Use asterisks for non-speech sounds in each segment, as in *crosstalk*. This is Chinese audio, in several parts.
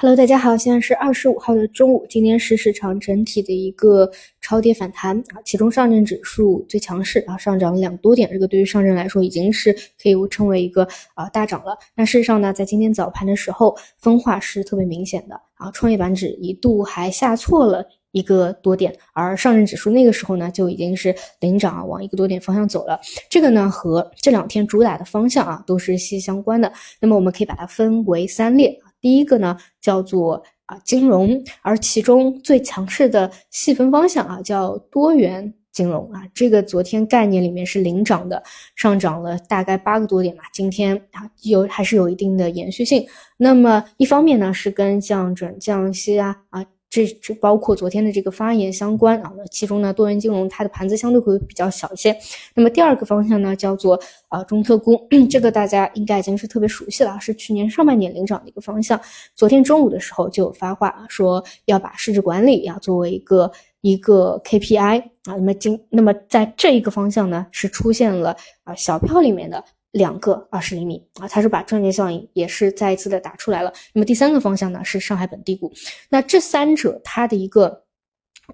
Hello，大家好，现在是二十五号的中午，今天是市场整体的一个超跌反弹啊，其中上证指数最强势啊，上涨了两多点，这个对于上证来说已经是可以称为一个啊大涨了。那事实上呢，在今天早盘的时候，分化是特别明显的啊，创业板指一度还下挫了一个多点，而上证指数那个时候呢就已经是领涨啊，往一个多点方向走了。这个呢和这两天主打的方向啊都是息息相关的。那么我们可以把它分为三列。第一个呢叫做啊金融，而其中最强势的细分方向啊叫多元金融啊，这个昨天概念里面是领涨的，上涨了大概八个多点吧，今天啊有还是有一定的延续性。那么一方面呢是跟降准降息啊啊。这这包括昨天的这个发言相关啊，那其中呢多元金融它的盘子相对会比较小一些。那么第二个方向呢叫做啊中特估，这个大家应该已经是特别熟悉了，是去年上半年领涨的一个方向。昨天中午的时候就有发话说要把市值管理呀作为一个一个 KPI 啊，那么今那么在这一个方向呢是出现了啊小票里面的。两个二十厘米啊，它是把赚钱效应也是再一次的打出来了。那么第三个方向呢是上海本地股，那这三者它的一个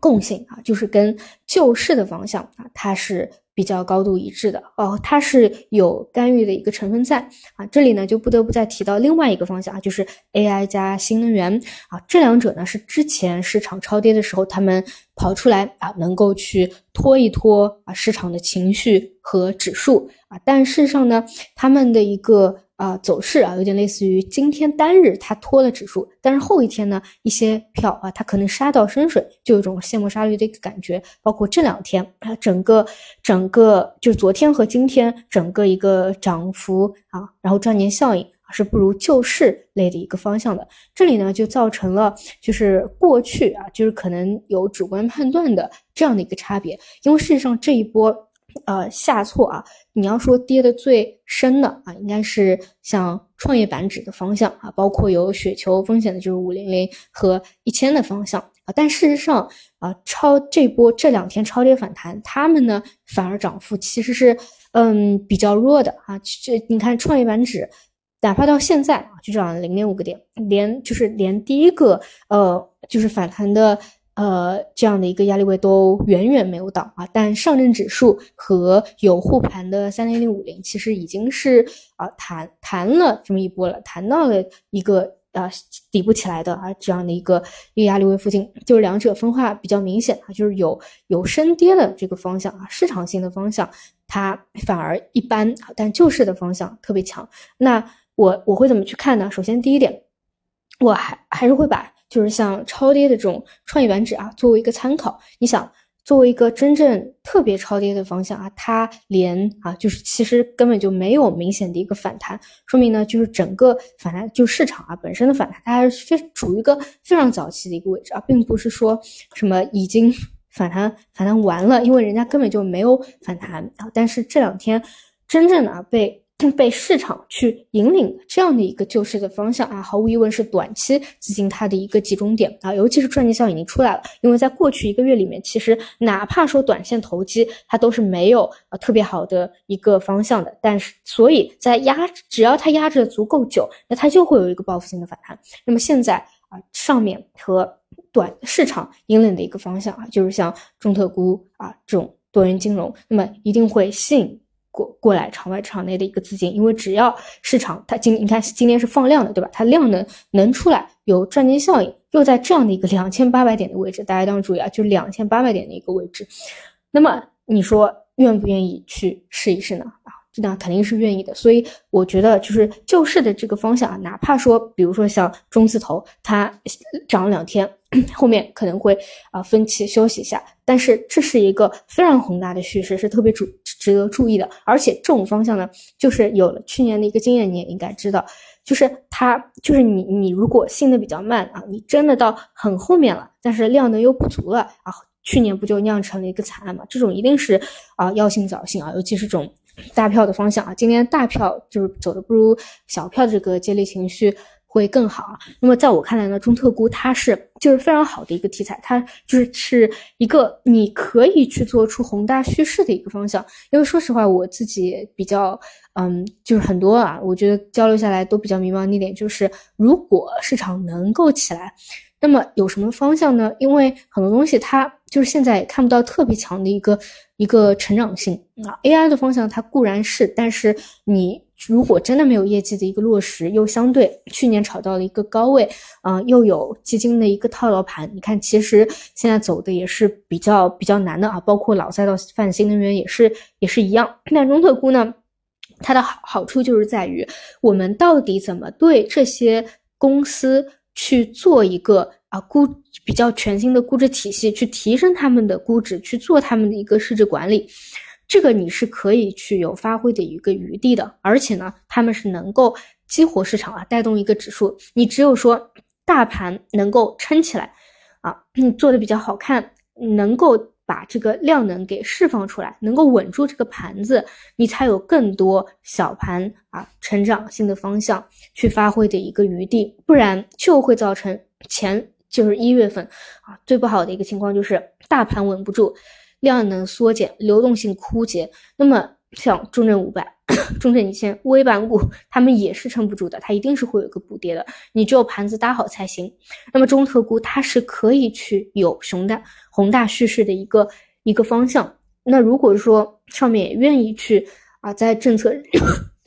共性啊，就是跟救市的方向啊，它是。比较高度一致的哦，它是有干预的一个成分在啊。这里呢就不得不再提到另外一个方向啊，就是 AI 加新能源啊。这两者呢是之前市场超跌的时候，他们跑出来啊，能够去拖一拖啊市场的情绪和指数啊。但事实上呢，他们的一个。啊，走势啊，有点类似于今天单日它拖了指数，但是后一天呢，一些票啊，它可能杀到深水，就有一种卸磨杀驴的一个感觉。包括这两天啊，整个整个就是昨天和今天整个一个涨幅啊，然后赚钱效应是不如救市类的一个方向的。这里呢，就造成了就是过去啊，就是可能有主观判断的这样的一个差别，因为事实上这一波。呃，下挫啊！你要说跌的最深的啊，应该是像创业板指的方向啊，包括有雪球风险的，就是五零零和一千的方向啊。但事实上啊，超这波这两天超跌反弹，他们呢反而涨幅其实是嗯比较弱的啊。这你看创业板指，哪怕到现在啊，就涨了零点五个点，连就是连第一个呃就是反弹的。呃，这样的一个压力位都远远没有到啊，但上证指数和有护盘的三零零五零其实已经是啊弹弹了这么一波了，弹到了一个啊底部起来的啊这样的一个一个压力位附近，就是两者分化比较明显啊，就是有有升跌的这个方向啊，市场性的方向它反而一般啊，但救市的方向特别强。那我我会怎么去看呢？首先第一点，我还还是会把。就是像超跌的这种创业板指啊，作为一个参考，你想作为一个真正特别超跌的方向啊，它连啊，就是其实根本就没有明显的一个反弹，说明呢，就是整个反弹就市场啊本身的反弹，它还是非处于一个非常早期的一个位置啊，并不是说什么已经反弹反弹完了，因为人家根本就没有反弹啊，但是这两天真正的啊被。被市场去引领这样的一个救市的方向啊，毫无疑问是短期资金它的一个集中点啊，尤其是赚钱效应已经出来了。因为在过去一个月里面，其实哪怕说短线投机，它都是没有呃特别好的一个方向的。但是，所以在压，只要它压制的足够久，那它就会有一个报复性的反弹。那么现在啊，上面和短市场引领的一个方向啊，就是像中特估啊这种多元金融，那么一定会吸引。过过来场外场内的一个资金，因为只要市场它今你看今天是放量的，对吧？它量能能出来有赚钱效应，又在这样的一个两千八百点的位置，大家一定要注意啊，就两千八百点的一个位置。那么你说愿不愿意去试一试呢？啊，那肯定是愿意的。所以我觉得就是救市的这个方向啊，哪怕说比如说像中字头，它涨两天。*clears throat* 后面可能会啊分期休息一下，但是这是一个非常宏大的叙事，是特别主值得注意的。而且这种方向呢，就是有了去年的一个经验，你也应该知道，就是它就是你你如果信的比较慢啊，你真的到很后面了，但是量能又不足了啊，去年不就酿成了一个惨案嘛？这种一定是啊要信早信啊，尤其是这种大票的方向啊，今天大票就是走的不如小票这个接力情绪。会更好。那么在我看来呢，中特估它是就是非常好的一个题材，它就是是一个你可以去做出宏大叙事的一个方向。因为说实话，我自己比较嗯，就是很多啊，我觉得交流下来都比较迷茫的一点就是，如果市场能够起来。那么有什么方向呢？因为很多东西它就是现在看不到特别强的一个一个成长性啊。AI 的方向它固然是，但是你如果真的没有业绩的一个落实，又相对去年炒到了一个高位，啊，又有基金的一个套牢盘，你看其实现在走的也是比较比较难的啊。包括老赛道泛新能源也是也是一样。那中特估呢，它的好好处就是在于我们到底怎么对这些公司。去做一个啊估比较全新的估值体系，去提升他们的估值，去做他们的一个市值管理，这个你是可以去有发挥的一个余地的。而且呢，他们是能够激活市场啊，带动一个指数。你只有说大盘能够撑起来啊，做的比较好看，能够。把这个量能给释放出来，能够稳住这个盘子，你才有更多小盘啊成长性的方向去发挥的一个余地，不然就会造成前就是一月份啊最不好的一个情况就是大盘稳不住，量能缩减，流动性枯竭，那么。像中证五百、*coughs* 中证一千、微板股，他们也是撑不住的，它一定是会有个补跌的。你只有盘子搭好才行。那么中特估它是可以去有熊大宏大叙事的一个一个方向。那如果说上面也愿意去啊，在政策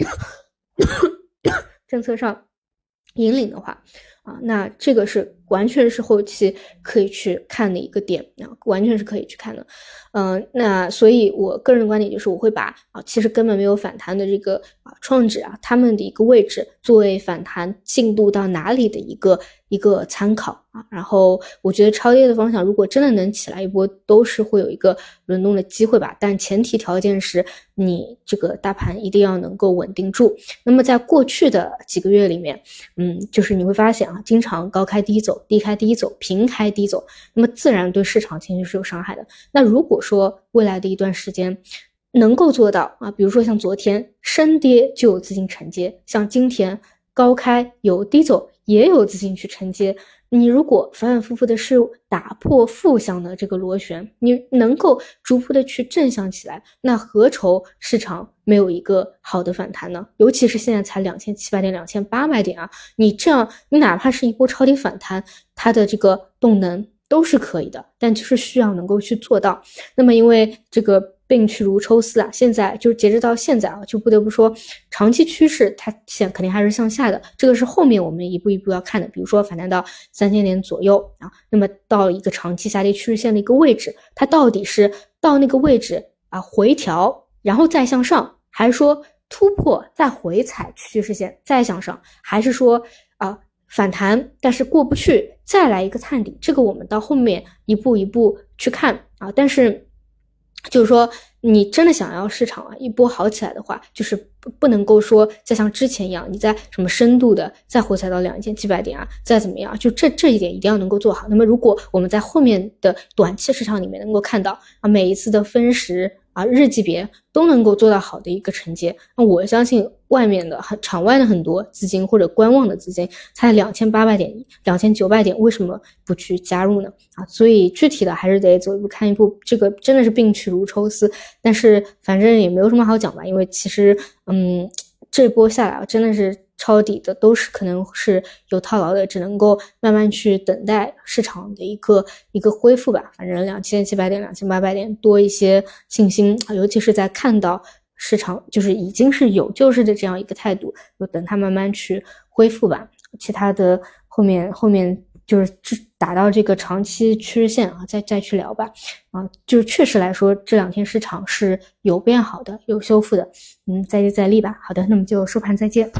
*coughs* *coughs* 政策上引领的话。啊，那这个是完全是后期可以去看的一个点啊，完全是可以去看的。嗯，那所以我个人的观点就是，我会把啊，其实根本没有反弹的这个啊创指啊，他们的一个位置作为反弹进度到哪里的一个一个参考啊。然后我觉得超跌的方向，如果真的能起来一波，都是会有一个轮动的机会吧。但前提条件是你这个大盘一定要能够稳定住。那么在过去的几个月里面，嗯，就是你会发现啊。经常高开低走，低开低走，平开低走，那么自然对市场情绪是有伤害的。那如果说未来的一段时间能够做到啊，比如说像昨天升跌就有资金承接，像今天高开有低走，也有资金去承接。你如果反反复复的是打破负向的这个螺旋，你能够逐步的去正向起来，那何愁市场没有一个好的反弹呢？尤其是现在才两千七百点、两千八百点啊，你这样，你哪怕是一波超跌反弹，它的这个动能都是可以的，但就是需要能够去做到。那么因为这个。病去如抽丝啊！现在就是截止到现在啊，就不得不说，长期趋势它现肯定还是向下的。这个是后面我们一步一步要看的。比如说反弹到三千点左右啊，那么到一个长期下跌趋势线的一个位置，它到底是到那个位置啊回调，然后再向上，还是说突破再回踩趋势线再向上，还是说啊反弹但是过不去再来一个探底？这个我们到后面一步一步去看啊，但是。就是说，你真的想要市场啊一波好起来的话，就是不不能够说再像之前一样，你在什么深度的再回踩到两千七百点啊，再怎么样，就这这一点一定要能够做好。那么，如果我们在后面的短期市场里面能够看到啊，每一次的分时。啊，日级别都能够做到好的一个承接，那我相信外面的场外的很多资金或者观望的资金，才两千八百点、两千九百点，为什么不去加入呢？啊，所以具体的还是得走一步看一步，这个真的是病去如抽丝，但是反正也没有什么好讲吧，因为其实，嗯，这波下来，真的是。抄底的都是可能是有套牢的，只能够慢慢去等待市场的一个一个恢复吧。反正两千七百点、两千八百点多一些信心，尤其是在看到市场就是已经是有救市的这样一个态度，就等它慢慢去恢复吧。其他的后面后面就是打到这个长期趋势线啊，再再去聊吧。啊，就确实来说，这两天市场是有变好的，有修复的。嗯，再接再厉吧。好的，那么就收盘再见。